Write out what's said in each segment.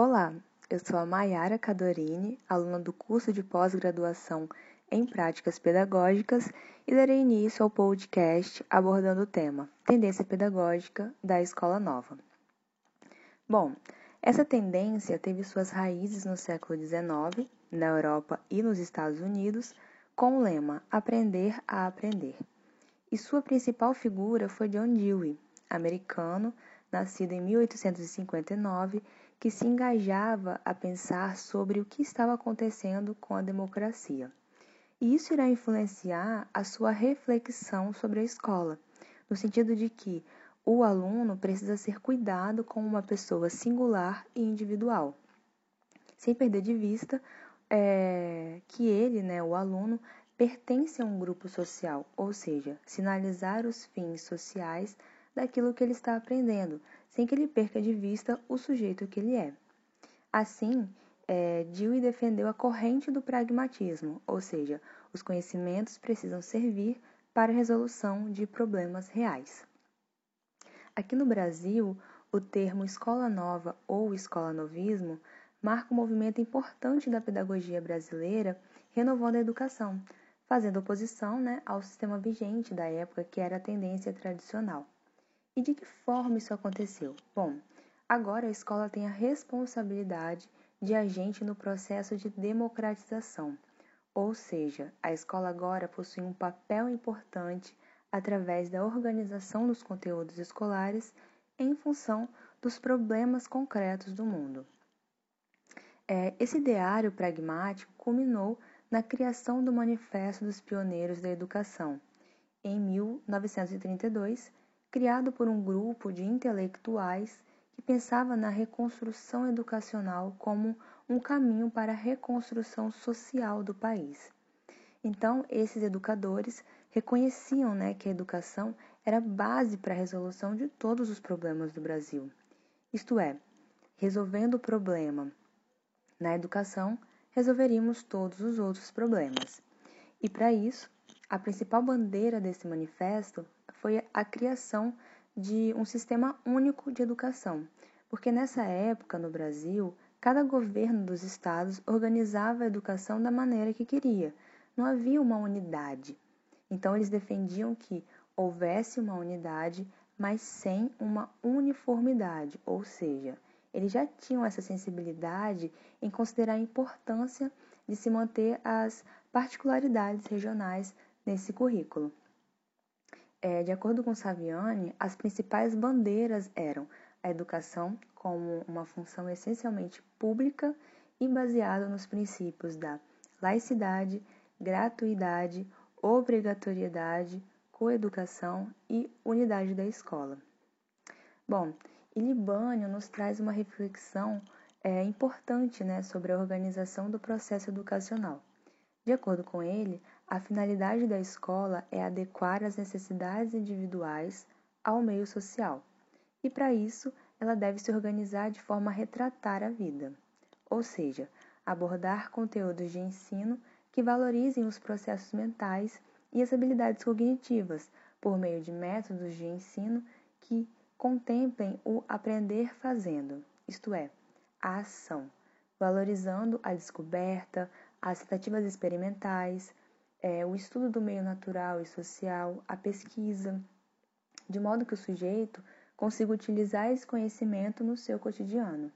Olá, eu sou a Maiara Cadorini, aluna do curso de pós-graduação em Práticas Pedagógicas e darei início ao podcast abordando o tema Tendência Pedagógica da Escola Nova. Bom, essa tendência teve suas raízes no século XIX, na Europa e nos Estados Unidos, com o lema Aprender a Aprender. E sua principal figura foi John Dewey, americano, nascido em 1859 que se engajava a pensar sobre o que estava acontecendo com a democracia. E isso irá influenciar a sua reflexão sobre a escola, no sentido de que o aluno precisa ser cuidado como uma pessoa singular e individual, sem perder de vista é, que ele, né, o aluno, pertence a um grupo social, ou seja, sinalizar os fins sociais daquilo que ele está aprendendo, sem que ele perca de vista o sujeito que ele é. Assim, é, Dewey defendeu a corrente do pragmatismo, ou seja, os conhecimentos precisam servir para a resolução de problemas reais. Aqui no Brasil, o termo escola nova ou escola novismo marca um movimento importante da pedagogia brasileira renovando a educação, fazendo oposição né, ao sistema vigente da época que era a tendência tradicional. E de que forma isso aconteceu? Bom, agora a escola tem a responsabilidade de agente no processo de democratização, ou seja, a escola agora possui um papel importante através da organização dos conteúdos escolares em função dos problemas concretos do mundo. É, esse ideário pragmático culminou na criação do Manifesto dos Pioneiros da Educação, em 1932, criado por um grupo de intelectuais que pensava na reconstrução educacional como um caminho para a reconstrução social do país. Então, esses educadores reconheciam né, que a educação era base para a resolução de todos os problemas do Brasil. Isto é, resolvendo o problema na educação, resolveríamos todos os outros problemas. E para isso, a principal bandeira desse manifesto foi a criação de um sistema único de educação, porque nessa época no Brasil, cada governo dos estados organizava a educação da maneira que queria, não havia uma unidade. Então eles defendiam que houvesse uma unidade, mas sem uma uniformidade, ou seja, eles já tinham essa sensibilidade em considerar a importância de se manter as particularidades regionais nesse currículo. É, de acordo com Saviani, as principais bandeiras eram a educação como uma função essencialmente pública e baseada nos princípios da laicidade, gratuidade, obrigatoriedade, coeducação e unidade da escola. Bom, e Libânio nos traz uma reflexão é, importante né, sobre a organização do processo educacional. De acordo com ele, a finalidade da escola é adequar as necessidades individuais ao meio social, e para isso ela deve se organizar de forma a retratar a vida, ou seja, abordar conteúdos de ensino que valorizem os processos mentais e as habilidades cognitivas por meio de métodos de ensino que contemplem o aprender fazendo, isto é, a ação, valorizando a descoberta, as tentativas experimentais, é, o estudo do meio natural e social, a pesquisa, de modo que o sujeito consiga utilizar esse conhecimento no seu cotidiano.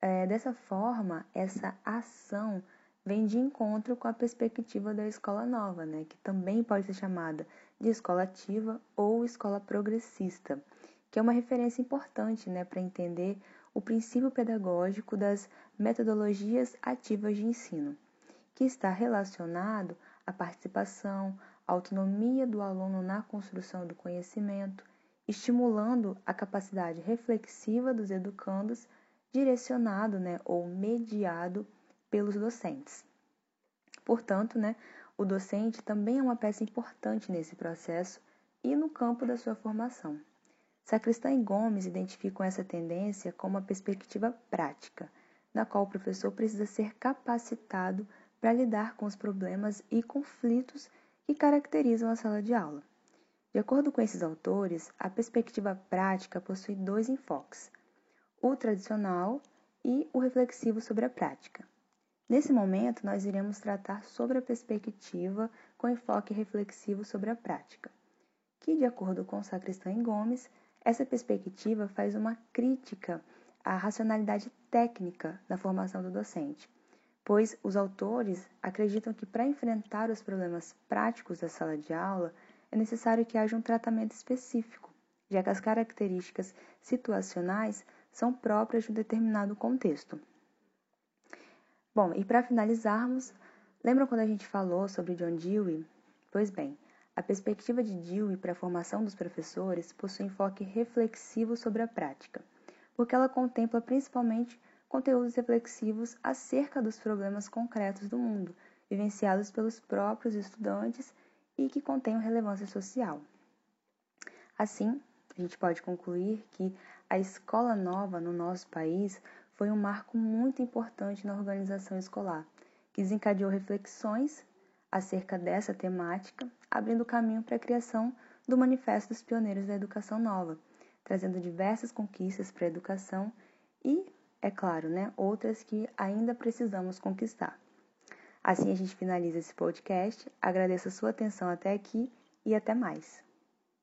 É, dessa forma, essa ação vem de encontro com a perspectiva da escola nova, né, que também pode ser chamada de escola ativa ou escola progressista, que é uma referência importante né, para entender o princípio pedagógico das metodologias ativas de ensino, que está relacionado à participação, à autonomia do aluno na construção do conhecimento, estimulando a capacidade reflexiva dos educandos, direcionado né, ou mediado pelos docentes. Portanto, né, o docente também é uma peça importante nesse processo e no campo da sua formação. Sacristã e Gomes identificam essa tendência como uma perspectiva prática, na qual o professor precisa ser capacitado para lidar com os problemas e conflitos que caracterizam a sala de aula. De acordo com esses autores, a perspectiva prática possui dois enfoques: o tradicional e o reflexivo sobre a prática. Nesse momento, nós iremos tratar sobre a perspectiva com enfoque reflexivo sobre a prática, que, de acordo com Sacristã Gomes, essa perspectiva faz uma crítica à racionalidade técnica da formação do docente, pois os autores acreditam que para enfrentar os problemas práticos da sala de aula é necessário que haja um tratamento específico, já que as características situacionais são próprias de um determinado contexto. Bom, e para finalizarmos, lembram quando a gente falou sobre John Dewey? Pois bem, a perspectiva de Dewey para a formação dos professores possui enfoque reflexivo sobre a prática, porque ela contempla principalmente conteúdos reflexivos acerca dos problemas concretos do mundo, vivenciados pelos próprios estudantes e que contenham relevância social. Assim, a gente pode concluir que a escola nova no nosso país foi um marco muito importante na organização escolar, que desencadeou reflexões acerca dessa temática, abrindo caminho para a criação do Manifesto dos Pioneiros da Educação Nova, trazendo diversas conquistas para a educação e, é claro, né, outras que ainda precisamos conquistar. Assim a gente finaliza esse podcast. Agradeço a sua atenção até aqui e até mais.